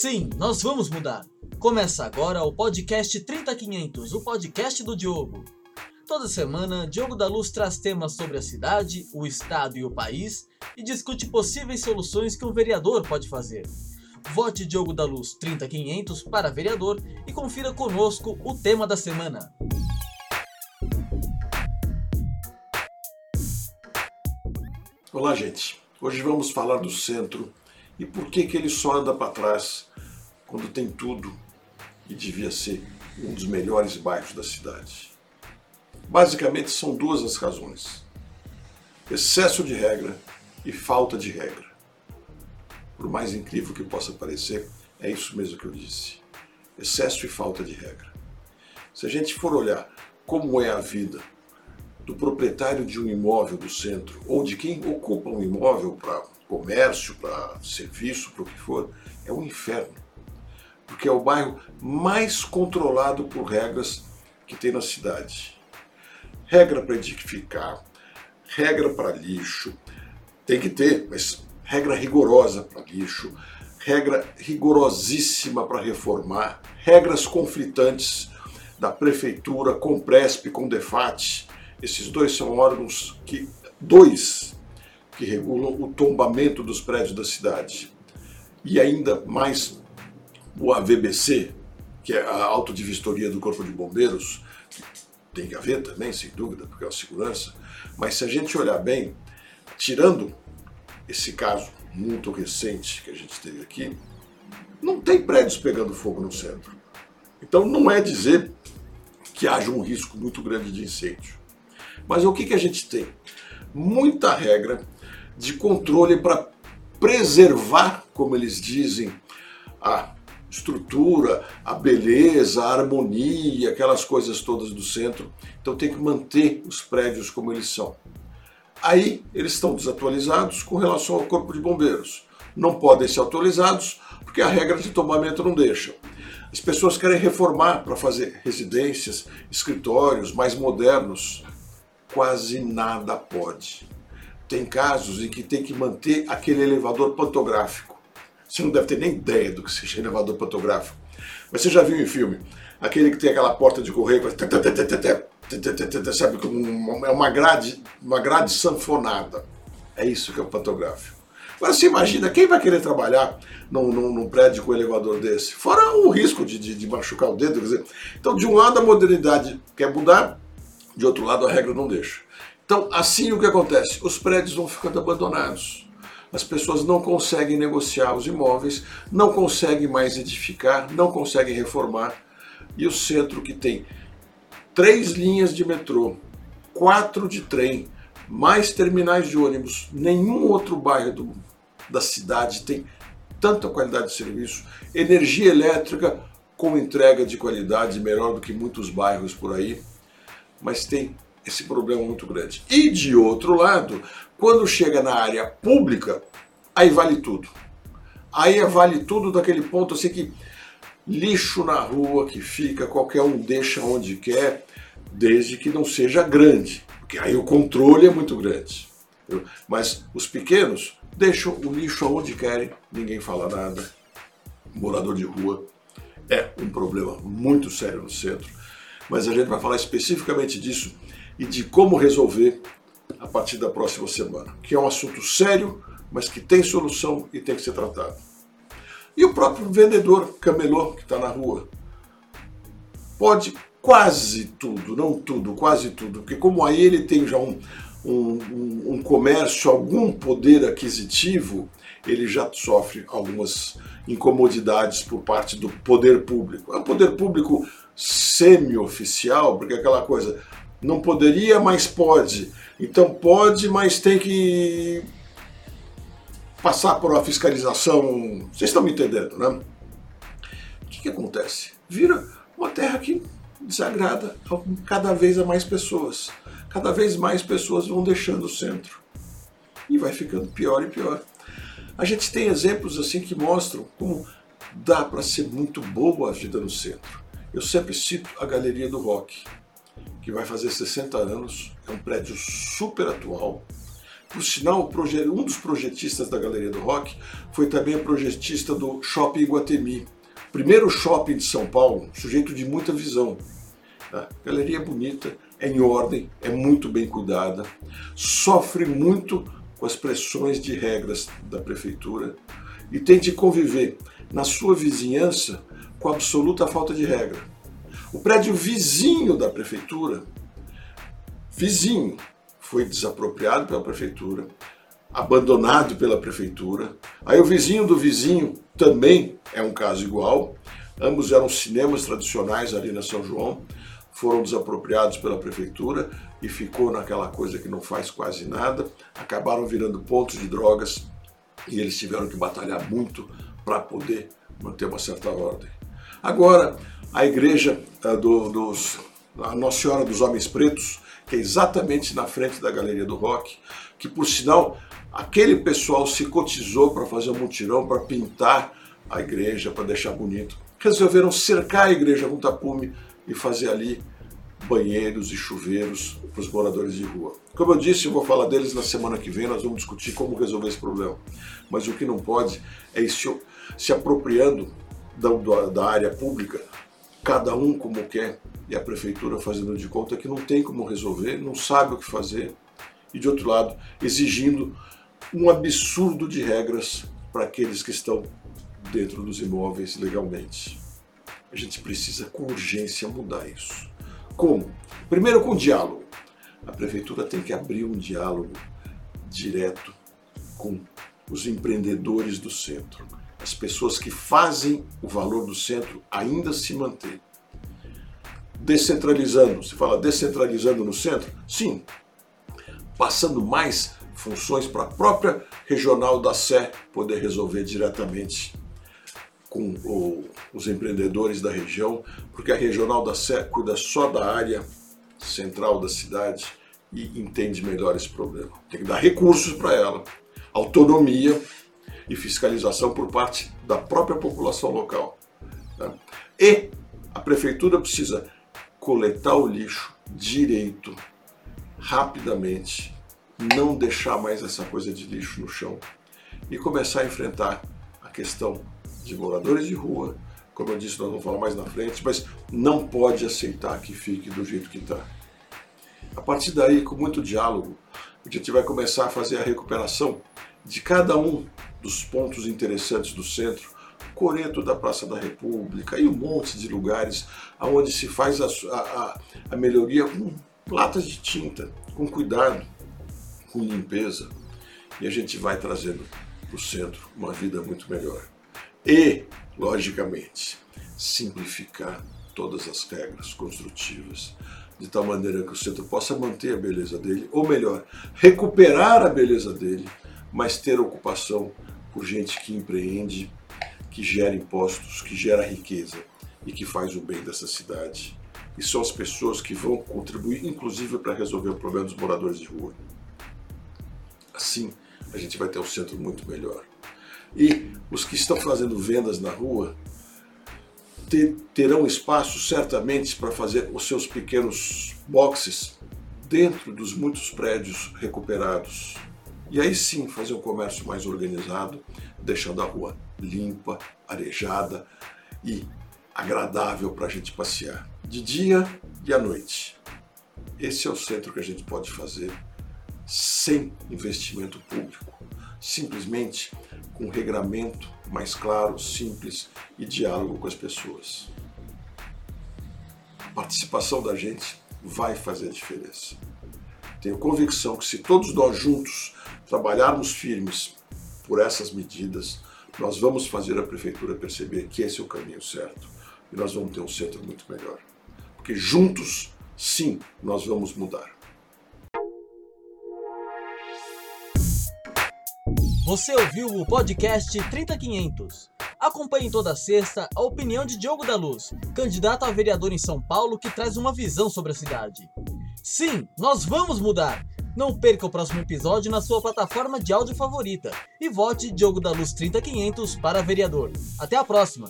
Sim, nós vamos mudar. Começa agora o podcast 30500, o podcast do Diogo. Toda semana, Diogo da Luz traz temas sobre a cidade, o estado e o país e discute possíveis soluções que um vereador pode fazer. Vote Diogo da Luz 30500 para vereador e confira conosco o tema da semana. Olá, gente. Hoje vamos falar do centro e por que, que ele só anda para trás quando tem tudo e devia ser um dos melhores bairros da cidade. Basicamente são duas as razões: excesso de regra e falta de regra. Por mais incrível que possa parecer, é isso mesmo que eu disse: excesso e falta de regra. Se a gente for olhar como é a vida do proprietário de um imóvel do centro ou de quem ocupa um imóvel para comércio, para serviço, para o que for, é um inferno. Porque é o bairro mais controlado por regras que tem na cidade. Regra para edificar, regra para lixo, tem que ter, mas regra rigorosa para lixo, regra rigorosíssima para reformar, regras conflitantes da prefeitura com Presp, com Defat. Esses dois são órgãos que dois que regulam o tombamento dos prédios da cidade. E ainda mais o AVBC, que é a autodivistoria do Corpo de Bombeiros, tem que haver também, sem dúvida, porque é uma segurança. Mas se a gente olhar bem, tirando esse caso muito recente que a gente teve aqui, não tem prédios pegando fogo no centro. Então não é dizer que haja um risco muito grande de incêndio. Mas o que, que a gente tem? Muita regra de controle para preservar, como eles dizem, a estrutura, a beleza, a harmonia, aquelas coisas todas do centro. Então tem que manter os prédios como eles são. Aí eles estão desatualizados com relação ao corpo de bombeiros. Não podem ser atualizados porque a regra de tombamento não deixa. As pessoas querem reformar para fazer residências, escritórios mais modernos. Quase nada pode. Tem casos em que tem que manter aquele elevador pantográfico. Você não deve ter nem ideia do que seja elevador pantográfico. Mas você já viu em filme? Aquele que tem aquela porta de correio, sabe, é uma grade, uma grade sanfonada. É isso que é o pantográfico. Agora você imagina, quem vai querer trabalhar num, num, num prédio com um elevador desse? Fora o risco de, de, de machucar o dedo. Quer dizer, então, de um lado a modernidade quer mudar, de outro lado a regra não deixa. Então, assim o que acontece? Os prédios vão ficando abandonados. As pessoas não conseguem negociar os imóveis, não conseguem mais edificar, não conseguem reformar. E o centro que tem três linhas de metrô, quatro de trem, mais terminais de ônibus, nenhum outro bairro do, da cidade tem tanta qualidade de serviço, energia elétrica com entrega de qualidade melhor do que muitos bairros por aí, mas tem esse problema muito grande. E de outro lado, quando chega na área pública, aí vale tudo. Aí é vale tudo daquele ponto assim que lixo na rua que fica, qualquer um deixa onde quer, desde que não seja grande, porque aí o controle é muito grande. Mas os pequenos deixam o lixo aonde querem, ninguém fala nada. Morador de rua é um problema muito sério no centro, mas a gente vai falar especificamente disso e de como resolver a partir da próxima semana, que é um assunto sério, mas que tem solução e tem que ser tratado. E o próprio vendedor camelô que está na rua pode quase tudo, não tudo, quase tudo, porque como aí ele tem já um, um, um comércio, algum poder aquisitivo, ele já sofre algumas incomodidades por parte do poder público. É um poder público semi-oficial, porque é aquela coisa, não poderia, mas pode. Então pode, mas tem que passar por uma fiscalização. Vocês estão me entendendo, né? O que, que acontece? Vira uma terra que desagrada cada vez a mais pessoas. Cada vez mais pessoas vão deixando o centro. E vai ficando pior e pior. A gente tem exemplos assim que mostram como dá para ser muito boa a vida no centro. Eu sempre cito a Galeria do Rock que vai fazer 60 anos, é um prédio super atual, Por sinal, um dos projetistas da Galeria do Rock foi também projetista do Shopping Iguatemi, primeiro shopping de São Paulo, sujeito de muita visão. Galeria é bonita, é em ordem, é muito bem cuidada, sofre muito com as pressões de regras da prefeitura e tem de conviver na sua vizinhança com absoluta falta de regra. O prédio vizinho da prefeitura, vizinho, foi desapropriado pela prefeitura, abandonado pela prefeitura. Aí o vizinho do vizinho também é um caso igual. Ambos eram cinemas tradicionais ali na São João, foram desapropriados pela prefeitura e ficou naquela coisa que não faz quase nada. Acabaram virando pontos de drogas e eles tiveram que batalhar muito para poder manter uma certa ordem. Agora, a igreja uh, do, dos, a Nossa Senhora dos Homens Pretos que é exatamente na frente da Galeria do Rock, que por sinal aquele pessoal se cotizou para fazer um mutirão, para pintar a igreja, para deixar bonito. Resolveram cercar a igreja com tapume e fazer ali banheiros e chuveiros para os moradores de rua. Como eu disse, eu vou falar deles na semana que vem, nós vamos discutir como resolver esse problema. Mas o que não pode é ir se, se apropriando da, da área pública, cada um como quer, e a prefeitura fazendo de conta que não tem como resolver, não sabe o que fazer, e de outro lado, exigindo um absurdo de regras para aqueles que estão dentro dos imóveis legalmente. A gente precisa com urgência mudar isso. Como? Primeiro com diálogo. A prefeitura tem que abrir um diálogo direto com os empreendedores do centro, as pessoas que fazem o valor do centro ainda se manter descentralizando. Se fala descentralizando no centro? Sim. Passando mais funções para a própria regional da Sé poder resolver diretamente com o, os empreendedores da região, porque a regional da Sé cuida só da área central da cidade e entende melhor esse problema. Tem que dar recursos para ela, autonomia e fiscalização por parte da própria população local. Tá? E a prefeitura precisa coletar o lixo direito, rapidamente, não deixar mais essa coisa de lixo no chão e começar a enfrentar a questão de moradores de rua. Como eu disse, nós vamos falar mais na frente, mas não pode aceitar que fique do jeito que está. A partir daí, com muito diálogo, a gente vai começar a fazer a recuperação de cada um dos pontos interessantes do centro Coreto da Praça da República e um monte de lugares onde se faz a, a, a melhoria com latas de tinta, com cuidado, com limpeza. E a gente vai trazendo para o centro uma vida muito melhor. E, logicamente, simplificar todas as regras construtivas, de tal maneira que o centro possa manter a beleza dele, ou melhor, recuperar a beleza dele, mas ter ocupação por gente que empreende que gera impostos, que gera riqueza e que faz o bem dessa cidade. E são as pessoas que vão contribuir, inclusive, para resolver o problema dos moradores de rua. Assim, a gente vai ter um centro muito melhor. E os que estão fazendo vendas na rua ter, terão espaço certamente para fazer os seus pequenos boxes dentro dos muitos prédios recuperados. E aí sim fazer um comércio mais organizado, deixando a rua limpa, arejada e agradável para a gente passear, de dia e à noite. Esse é o centro que a gente pode fazer sem investimento público, simplesmente com regramento mais claro, simples e diálogo com as pessoas. A participação da gente vai fazer a diferença. Tenho convicção que se todos nós juntos trabalharmos firmes por essas medidas, nós vamos fazer a prefeitura perceber que esse é o caminho certo e nós vamos ter um centro muito melhor. Porque juntos, sim, nós vamos mudar. Você ouviu o podcast 30500. Acompanhe toda sexta a opinião de Diogo da Luz, candidato a vereador em São Paulo que traz uma visão sobre a cidade. Sim, nós vamos mudar! Não perca o próximo episódio na sua plataforma de áudio favorita e vote Diogo da Luz 30500 para vereador. Até a próxima!